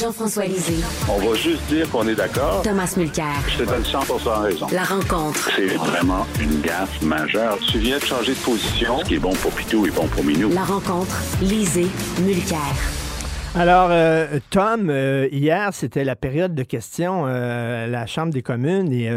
Jean-François Lisée. On va juste dire qu'on est d'accord. Thomas Mulcair. Je te donne 100 raison. La rencontre. C'est vraiment une gaffe majeure. Tu viens de changer de position. Ce qui est bon pour Pitou est bon pour Minou. La rencontre. Lisée. Mulcair. Alors, euh, Tom, euh, hier, c'était la période de questions euh, à la Chambre des communes et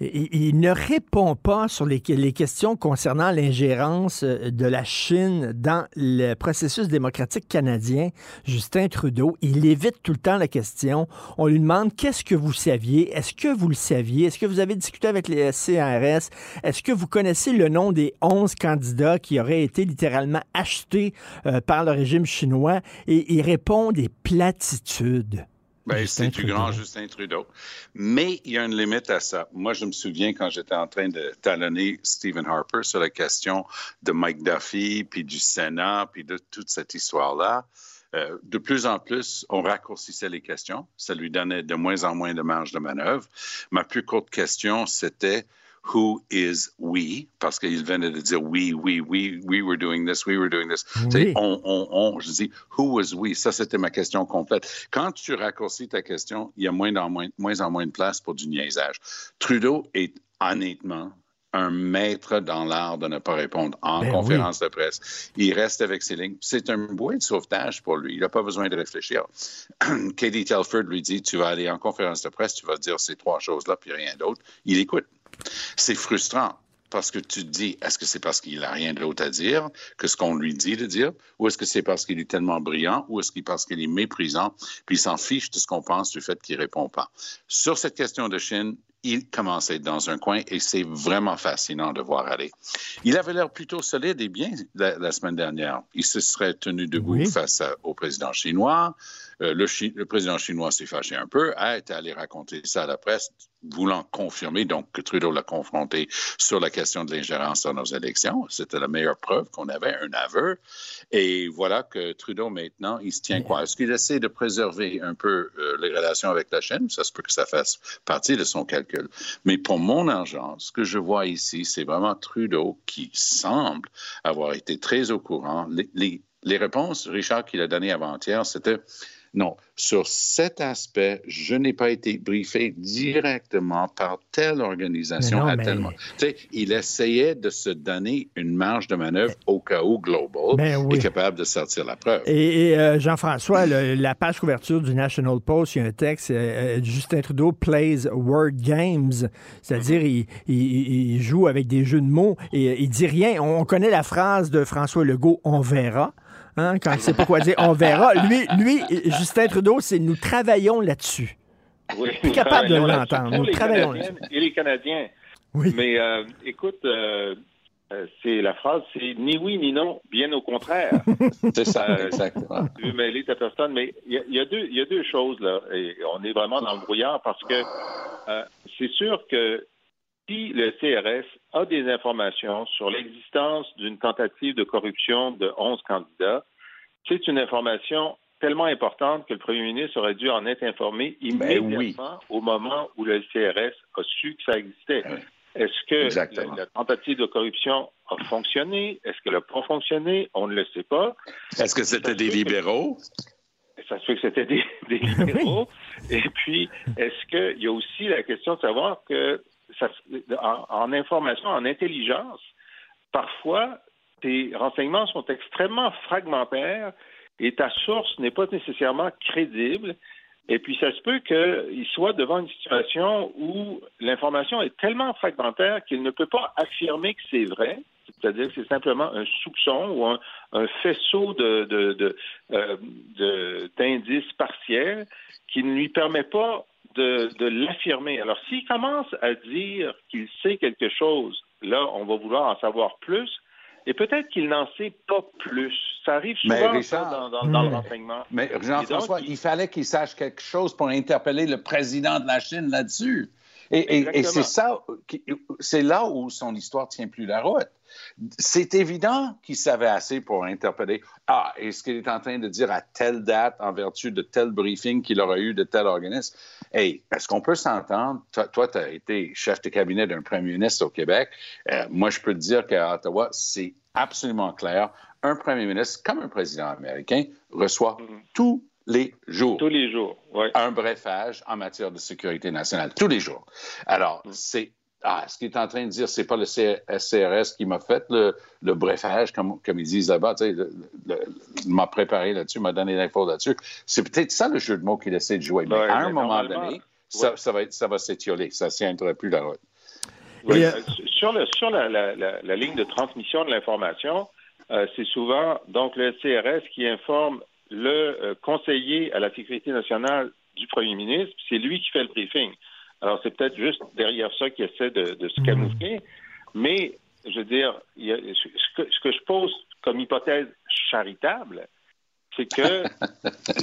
il, ne répond pas sur les, les questions concernant l'ingérence euh, de la Chine dans le processus démocratique canadien. Justin Trudeau, il évite tout le temps la question. On lui demande qu'est-ce que vous saviez? Est-ce que vous le saviez? Est-ce que vous avez discuté avec les CRS? Est-ce que vous connaissez le nom des 11 candidats qui auraient été littéralement achetés euh, par le régime chinois? Et il répond des platitudes. Ben, c'est du grand Justin Trudeau. Mais il y a une limite à ça. Moi, je me souviens quand j'étais en train de talonner Stephen Harper sur la question de Mike Duffy, puis du Sénat, puis de toute cette histoire-là. Euh, de plus en plus, on raccourcissait les questions. Ça lui donnait de moins en moins de marge de manœuvre. Ma plus courte question, c'était who is we, parce qu'il venait de dire we, we, we, we were doing this, we were doing this. Oui. On, on, on, je dis who was we? Ça, c'était ma question complète. Quand tu raccourcis ta question, il y a moins en moins, moins en moins de place pour du niaisage. Trudeau est honnêtement un maître dans l'art de ne pas répondre en ben conférence oui. de presse. Il reste avec ses lignes. C'est un bouée de sauvetage pour lui. Il n'a pas besoin de réfléchir. Katie Telford lui dit, tu vas aller en conférence de presse, tu vas dire ces trois choses-là, puis rien d'autre. Il écoute. C'est frustrant parce que tu te dis, est-ce que c'est parce qu'il n'a rien d'autre à dire que ce qu'on lui dit de dire, ou est-ce que c'est parce qu'il est tellement brillant, ou est-ce que parce qu'il est méprisant, puis il s'en fiche de ce qu'on pense du fait qu'il répond pas. Sur cette question de Chine, il commence à être dans un coin et c'est vraiment fascinant de voir aller. Il avait l'air plutôt solide et bien la, la, semaine dernière. Il se serait tenu debout oui. face à, au président chinois. Euh, le, chi le, président chinois s'est fâché un peu, a été allé raconter ça à la presse, voulant confirmer donc que Trudeau l'a confronté sur la question de l'ingérence dans nos élections. C'était la meilleure preuve qu'on avait un aveu. Et voilà que Trudeau maintenant, il se tient quoi? Est-ce qu'il essaie de préserver un peu euh, les relations avec la Chine? Ça se peut que ça fasse partie de son calcul. Mais pour mon argent, ce que je vois ici, c'est vraiment Trudeau qui semble avoir été très au courant. Les, les, les réponses, Richard, qu'il a données avant-hier, c'était non, sur cet aspect, je n'ai pas été briefé directement par telle organisation non, à mais... tel moment. Tu sais, il essayait de se donner une marge de manœuvre au cas où Global ben oui. est capable de sortir la preuve. Et, et euh, Jean-François, la page couverture du National Post, il y a un texte, euh, Justin Trudeau plays word games, c'est-à-dire il, il, il, joue avec des jeux de mots et il dit rien. On connaît la phrase de François Legault, on verra. Hein, quand il ne sait pas quoi dire, on verra. Lui, lui Justin Trudeau, c'est nous travaillons là-dessus. Oui, capable de l'entendre. Nous travaillons là-dessus. Et les Canadiens. Oui. Mais euh, écoute, euh, c'est la phrase, c'est ni oui ni non, bien au contraire. c'est ça, euh, exactement. Tu veux mêler ta personne, mais il y, y, a deux, il y a deux choses là, et on est vraiment dans le brouillard parce que euh, c'est sûr que si le CRS a des informations sur l'existence d'une tentative de corruption de 11 candidats, c'est une information tellement importante que le premier ministre aurait dû en être informé immédiatement ben oui. au moment où le CRS a su que ça existait. Oui. Est-ce que la, la, tentative de corruption a fonctionné? Est-ce qu'elle n'a pas fonctionné? On ne le sait pas. Est-ce que c'était des libéraux? Ça se fait que c'était des, des libéraux. Et puis, est-ce qu'il y a aussi la question de savoir que en, information, en intelligence, parfois, tes renseignements sont extrêmement fragmentaires et ta source n'est pas nécessairement crédible. Et puis, ça se peut qu'il soit devant une situation où l'information est tellement fragmentaire qu'il ne peut pas affirmer que c'est vrai, c'est-à-dire que c'est simplement un soupçon ou un, faisceau de, de, de, euh, d'indices partiels qui ne lui permet pas de, de l'affirmer. Alors, s'il commence à dire qu'il sait quelque chose, là, on va vouloir en savoir plus. Et peut-être qu'il n'en sait pas plus. Ça arrive souvent mais Richard, dans, dans, dans, le renseignement. Mais Jean-François, il... il... fallait qu'il sache quelque chose pour interpeller le président de la Chine là-dessus. Et, et, et c'est ça, c'est là où son histoire tient plus la route. C'est évident qu'il savait assez pour interpeller. Ah, est-ce qu'il est en train de dire à telle date, en vertu de tel briefing qu'il aurait eu de tel organisme? Hey, est-ce qu'on peut s'entendre? Toi, tu as été chef de cabinet d'un premier ministre au Québec. Euh, moi, je peux te dire qu'à Ottawa, c'est absolument clair. Un premier ministre, comme un président américain, reçoit mm -hmm. tout les jours. Tous les jours, oui. Un brefage en matière de sécurité nationale, tous les jours. Alors, mm. c'est ah, ce qu'il est en train de dire, c'est pas le SCRS qui m'a fait le, le, brefage, comme, comme ils disent là-bas. Tu sais, m'a préparé là-dessus, m'a donné l'info là-dessus. C'est peut-être ça le jeu de mots qu'il essaie de jouer. Mais à un moment donné, ça, ça, va, ça va s'étioler. Ça ne tiendra plus la route. Oui, euh, sur, le, sur la, la, la, ligne de transmission de l'information, euh, c'est souvent donc le CRS qui informe le euh, conseiller à la sécurité nationale du premier ministre, c'est lui qui fait le briefing. Alors, c'est peut-être juste derrière ça qu'il essaie de, de se camoufler. Mais, je veux dire, il y a, ce, que, ce, que, je pose comme hypothèse charitable, c'est que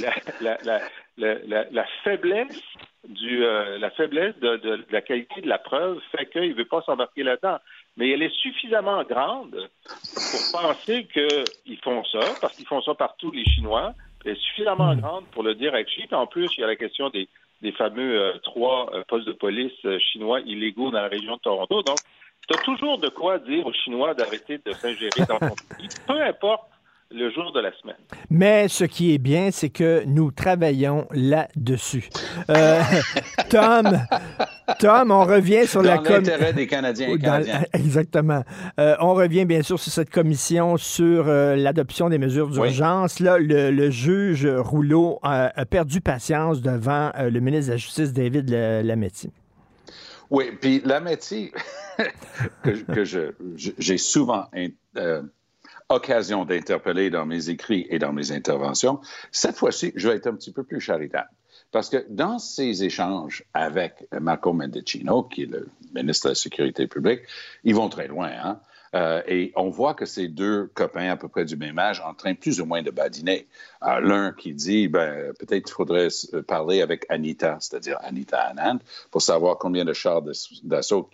la, la, la, la, faiblesse du euh, la faiblesse de, de, la qualité de la preuve fait qu'il ne veut pas s'embarquer là-dedans. Mais elle est suffisamment grande pour penser qu'ils font ça, parce qu'ils font ça partout, les Chinois. Elle est suffisamment hmm. grande pour le dire avec Xi. En plus, il y a la question des, des fameux euh, trois euh, postes de police chinois illégaux dans la région de Toronto. Donc, tu as toujours de quoi dire aux Chinois d'arrêter de s'ingérer dans ton pays, peu importe le jour de la semaine. Mais ce qui est bien, c'est que nous travaillons là-dessus. Euh, Tom, Tom, on revient sur la commission. des Canadiens et Canadiens. Exactement. Euh, on revient bien sûr sur cette commission sur euh, l'adoption des mesures d'urgence. Là, le, juge Rouleau a, perdu patience devant le ministre de la Justice, David Lametti. Oui, puis Lametti, que, que j'ai souvent occasion d'interpeller dans mes écrits et dans mes interventions, cette fois-ci, je vais être un petit peu plus charitable. Parce que dans ces échanges avec Marco Mendicino, qui est le ministre de la Sécurité publique, ils vont très loin. Hein? Euh, et on voit que ces deux copains à peu près du même âge en train plus ou moins de badiner. Euh, l'un qui dit, ben, peut-être qu'il faudrait parler avec Anita, c'est-à-dire Anita Anand, pour savoir combien de chars d'assaut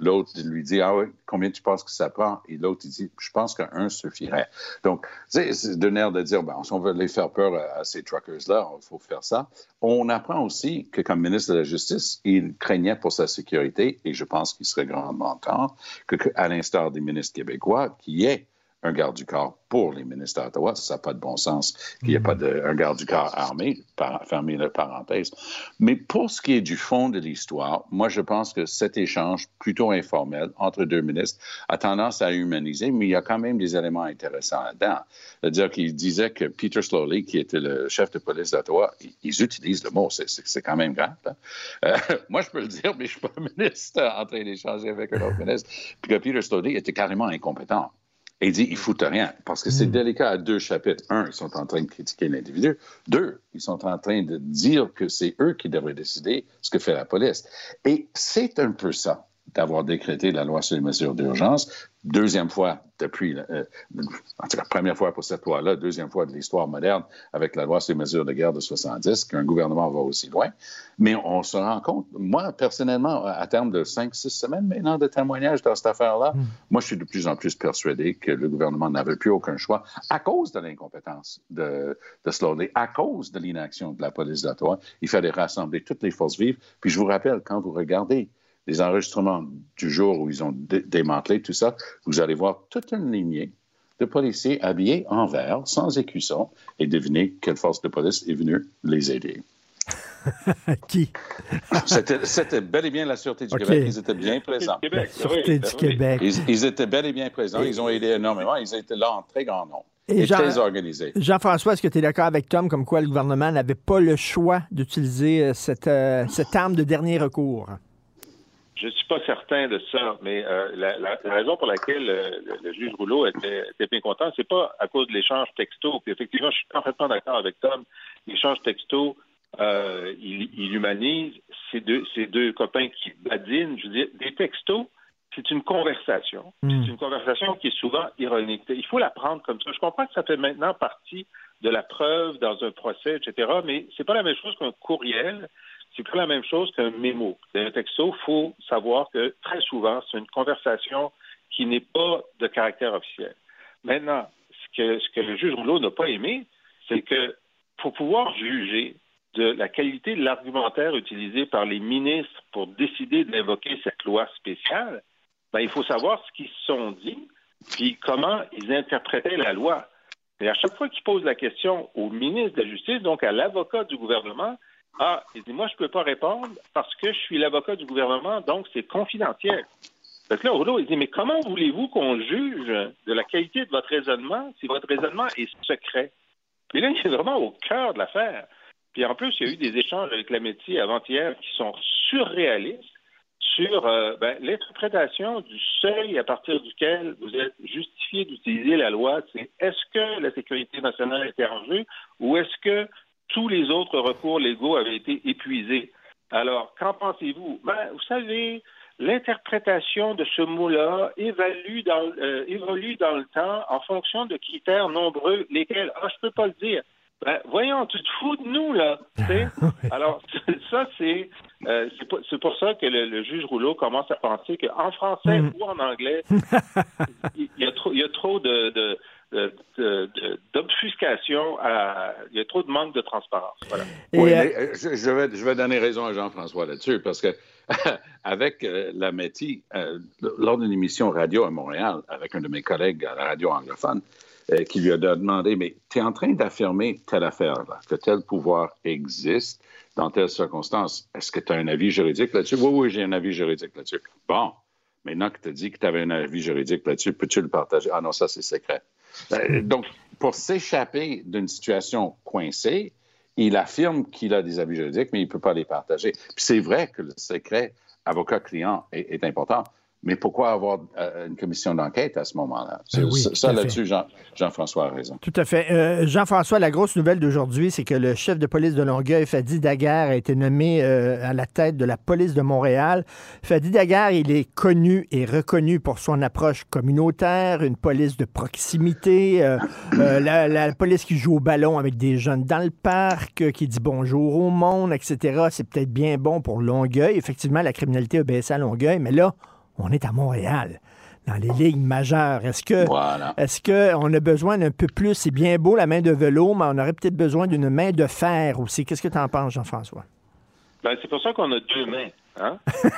L'autre lui dit, ah oui, combien tu penses que ça prend? Et l'autre, il dit, je pense qu'un suffirait. Donc, c'est d'un air de dire, ben, si on veut les faire peur à, ces truckers-là, il faut faire ça. On apprend aussi que comme ministre de la Justice, il craignait pour sa sécurité, et je pense qu'il serait grandement temps que, à l'instar des ministres québécois, qui est un garde du corps pour les ministres d'Ottawa. Ça n'a pas de bon sens qu'il n'y ait pas de, un garde du corps armé, par, fermez la parenthèse. Mais pour ce qui est du fond de l'histoire, moi, je pense que cet échange plutôt informel entre deux ministres a tendance à humaniser, mais il y a quand même des éléments intéressants là-dedans. C'est-à-dire qu'il disait que Peter Slowly, qui était le chef de police d'Ottawa, ils utilisent le mot, c'est quand même grave. Hein. Euh, moi, je peux le dire, mais je ne suis pas ministre en train d'échanger avec un autre ministre. Puis que Peter Slowly était carrément incompétent. Et il dit, ils foutent rien, parce que c'est hmm. délicat à deux chapitres. Un, ils sont en train de critiquer l'individu. Deux, ils sont en train de dire que c'est eux qui devraient décider ce que fait la police. Et c'est un peu ça d'avoir décrété la loi sur les mesures d'urgence, deuxième fois depuis, euh, en tout cas, première fois pour cette loi-là, deuxième fois de l'histoire moderne avec la loi sur les mesures de guerre de 70, qu'un gouvernement va aussi loin. Mais on se rend compte, moi, personnellement, à terme de cinq, six semaines maintenant de témoignages dans cette affaire-là, hmm. moi, je suis de plus en plus persuadé que le gouvernement n'avait plus aucun choix à cause de l'incompétence de, de Slowly, à cause de l'inaction de la police d'Ottawa. Il fallait rassembler toutes les forces vives. Puis je vous rappelle, quand vous regardez les enregistrements du jour où ils ont démantelé tout ça, vous allez voir toute une lignée de policiers habillés en vert, sans écusson, et devinez quelle force de police est venue les aider. Qui? C'était bel et bien la Sûreté du Québec. Ils étaient bien présents. La Sûreté du Québec. Ils, étaient bel et bien présents. Ils ont aidé énormément. Ils étaient là en très grand nombre. Et, très organisés. Jean-François, est-ce que tu es d'accord avec Tom comme quoi le gouvernement n'avait pas le choix d'utiliser euh, cette, euh, cette arme de dernier recours? Je ne suis pas certain de ça, mais euh, la, la, raison pour laquelle euh, le, juge Rouleau était, était bien content, c'est pas à cause de l'échange texto. Puis effectivement, je suis parfaitement d'accord avec Tom. L'échange texto, euh, il, il, humanise ces deux, ces deux copains qui badinent. Je veux dire, des textos, c'est une conversation. Hmm. C'est une conversation qui est souvent ironique. Il faut la prendre comme ça. Je comprends que ça fait maintenant partie de la preuve dans un procès, etc., mais c'est pas la même chose qu'un courriel c'est pas la même chose qu'un mémo. Un texto, il faut savoir que très souvent, c'est une conversation qui n'est pas de caractère officiel. Maintenant, ce que, le juge Rouleau n'a pas aimé, c'est que pour pouvoir juger de la qualité de l'argumentaire utilisé par les ministres pour décider d'invoquer cette loi spéciale, ben, il faut savoir ce qu'ils se sont dit, puis comment ils interprétaient la loi. Et à chaque fois qu'il pose la question au ministre de la Justice, donc à l'avocat du gouvernement, ah, il dit, moi, je ne peux pas répondre parce que je suis l'avocat du gouvernement, donc c'est confidentiel. Que là, Rouleau, il dit, mais comment voulez-vous qu'on juge de la qualité de votre raisonnement si votre raisonnement est secret? Puis là, il est vraiment au cœur de l'affaire. Puis en plus, il y a eu des échanges avec la métier avant-hier qui sont surréalistes sur euh, ben, l'interprétation du seuil à partir duquel vous êtes justifié d'utiliser la loi. C'est est-ce que la sécurité nationale était en jeu ou est-ce que tous les autres recours légaux avaient été épuisés? Alors, qu'en pensez-vous? Ben, vous savez, l'interprétation de ce mot-là évolue dans, euh, évolue dans le temps en fonction de critères nombreux, lesquels, ah, je peux pas le dire. Ben, voyons, tu te fous de nous, là. Alors, ça, c'est euh, c'est pour ça que le, juge Rouleau commence à penser qu'en français mm. ou en anglais, il y a trop, il y a trop de, de d'obfuscation, il y a trop de manque de transparence. Voilà. oui, euh, je, vais, je vais donner raison à Jean-François là-dessus, parce que avec euh, la METI, lors d'une émission radio à Montréal, avec un de mes collègues à la radio anglophone, qui lui a demandé, mais tu es en train d'affirmer telle affaire, là, que tel pouvoir existe, dans telle circonstance. Est-ce que tu as un avis juridique là-dessus? Oui, oui, j'ai un avis juridique là-dessus. Bon, maintenant que tu as dit que tu avais un avis juridique là-dessus, peux-tu le partager? Ah non, ça, c'est secret. Euh, donc, pour s'échapper d'une situation coincée, il affirme qu'il a des avis juridiques, mais il ne peut pas les partager. Puis c'est vrai que le secret avocat-client est, important, mais pourquoi avoir euh, une commission d'enquête à ce moment-là? Ben ça, là-dessus, Jean, françois a raison. Tout à fait. Euh, Jean-François, la grosse nouvelle d'aujourd'hui, c'est que le chef de police de Longueuil, Fadi Daguerre, a été nommé euh, à la tête de la police de Montréal. Fadi Daguerre, il est connu et reconnu pour son approche communautaire, une police de proximité, la, la, police qui joue au ballon avec des jeunes dans le parc, qui dit bonjour au monde, etc. C'est peut-être bien bon pour Longueuil. Effectivement, la criminalité a baissé à Longueuil, mais là, on est à Montréal, dans les lignes majeures. Est-ce que est-ce qu'on a besoin d'un peu plus? C'est bien beau la main de vélo, mais on aurait peut-être besoin d'une main de fer aussi. Qu'est-ce que tu en penses, Jean-François? Ben, c'est pour ça qu'on a deux mains. Hein? euh,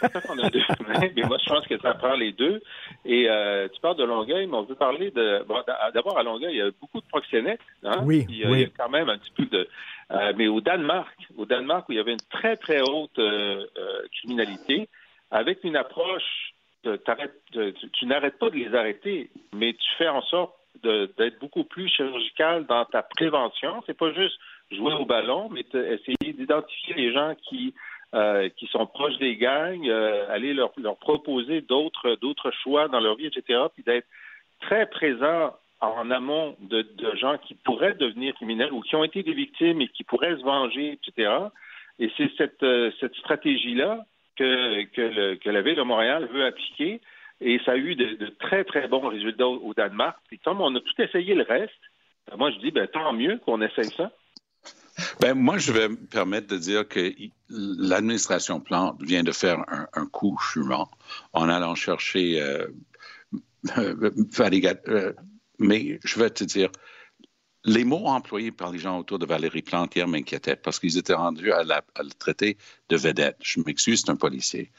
c'est pour ça qu'on a deux mains, mais moi, je pense que ça prend les deux. Et euh, tu parles de Longueuil, mais on veut parler de... d'abord, à Longueuil, il y a beaucoup de proxénètes. Hein? Oui, il, y a, quand même un petit peu de... Euh, mais au Danemark, au Danemark, où il y avait une très, très haute euh, criminalité, avec une approche, tu, n'arrêtes pas de les arrêter, mais tu fais en sorte d'être beaucoup plus chirurgical dans ta prévention. C'est pas juste jouer au ballon, mais essayer d'identifier les gens qui euh, sont proches des gangs, euh, aller leur, leur proposer d'autres d'autres choix dans leur vie, etc. Puis d'être très présent en amont de, de, gens qui pourraient devenir criminels ou qui ont été des victimes et qui pourraient se venger, etc. Et c'est cette, euh, cette stratégie-là que, la Ville de Montréal veut appliquer. Et ça a eu de, très, très bons résultats au, Danemark. Puis comme on a tout essayé le reste, ben, moi, je dis, ben, tant mieux qu'on essaye ça. Ben, moi, je vais me permettre de dire que l'administration Plante vient de faire un, coup jurant en allant chercher euh, euh, mais je vais te dire, les mots employés par les gens autour de Valérie Plante hier m'inquiétaient parce qu'ils étaient rendus à, le traiter de vedette. Je m'excuse, c'est un policier.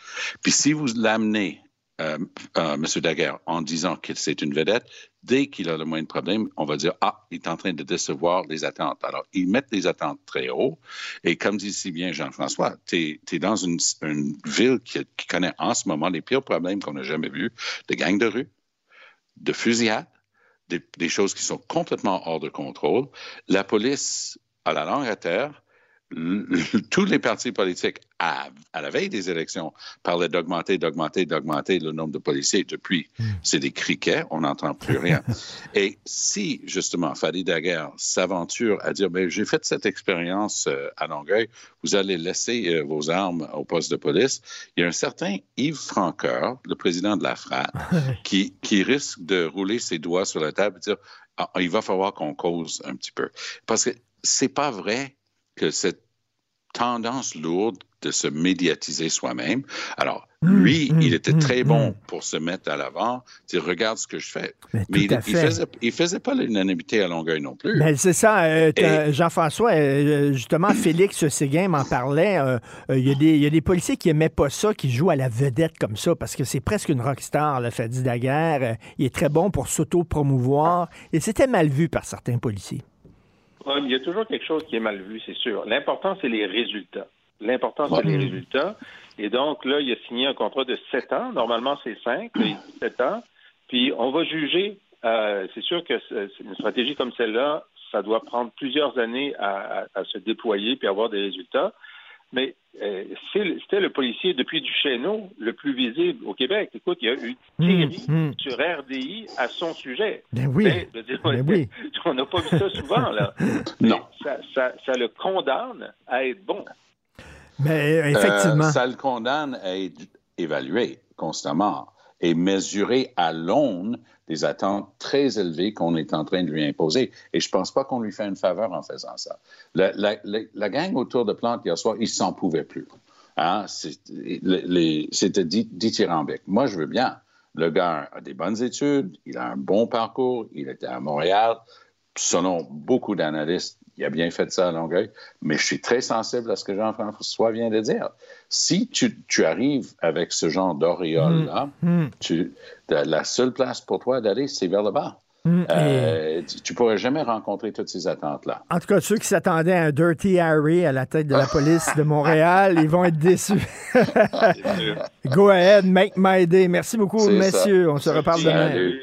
Puis si vous l'amenez, euh, euh, M. Daguerre, en disant que c'est une vedette, dès qu'il a le moindre problème, on va dire Ah, il est en train de décevoir les attentes. Alors, ils mettent les attentes très haut. Et comme dit si bien Jean-François, tu es, dans une, ville qui, qui, connaît en ce moment les pires problèmes qu'on n'a jamais vus de gangs de rue, de fusillades des, choses qui sont complètement hors de contrôle. La police, à la langue à terre, tous les partis politiques, à, la veille des élections, parlaient d'augmenter, d'augmenter, d'augmenter le nombre de policiers. Depuis, hmm. c'est des criquets, on n'entend plus rien. Et si, justement, Fadi Daguerre s'aventure à dire, ben, j'ai fait cette expérience euh, à Longueuil, vous allez laisser euh, vos armes au poste de police, il y a un certain Yves Francoeur, le président de la FRA, qui, qui risque de rouler ses doigts sur la table et dire, ah, il va falloir qu'on cause un petit peu. Parce que c'est pas vrai que cette tendance lourde de se médiatiser soi-même. Alors, Mmh, lui, mmh, il était mmh, très bon pour se mettre à l'avant, dire regarde ce que je fais. Mais il, fait. faisait, pas l'unanimité à Longueuil non plus. Ben, c'est ça, euh, Et- Jean-François. euh, justement, Félix Séguin m'en parlait. euh, euh, Il y, a des- il y a des policiers qui aimaient pas ça, qui jouent à la vedette comme ça, parce que c'est presque une rockstar, le Fadi Daguerre. Euh, il est très bon pour s'auto-promouvoir. Et c'était mal vu par certains policiers. Il y a toujours quelque chose qui est mal vu, c'est sûr. L'important, c'est les résultats. L'important, c'est Ouais. les résultats. Et donc, là, il a signé un contrat de 7 ans. Normalement, c'est 5, mais 7 ans. Puis, on va juger. euh, c'est sûr que une stratégie comme celle-là, ça doit prendre plusieurs années à, à- à se déployer puis avoir des résultats. Mais euh, c'était le policier depuis Duchesneau le plus visible au Québec. Écoute, il y a eu une série Hum, hum. sur RDI à son sujet. Ben oui. Mais, dire, Ben oui. on n'a pas vu ça souvent, là. Non. Ça, ça, ça le condamne à être bon. Mais euh, effectivement. Euh, ça le condamne à être évalué constamment et mesuré à l'aune des attentes très élevées qu'on est en train de lui imposer. Et je pense pas qu'on lui fait une faveur en faisant ça. La, gang autour de Plante hier soir, ils s'en pouvaient plus. Hein? C'était dit- dithyrambique. Moi, je veux bien. Le gars a des bonnes études, il a un bon parcours, il était à Montréal. Selon beaucoup d'analystes, il a bien fait ça à Longueuil, mais je suis très sensible à ce que Jean-François vient de dire. Si tu, tu arrives avec ce genre d'auréole-là, Hum, tu- la seule place pour toi d'aller, c'est vers le bas. Et- Euh, tu- tu pourrais jamais rencontrer toutes ces attentes-là. En tout cas, ceux qui s'attendaient à un Dirty Harry à la tête de la police de Montréal, ils vont être déçus. Go ahead, make my day. Merci beaucoup, ça. messieurs. On se reparle demain. Salut.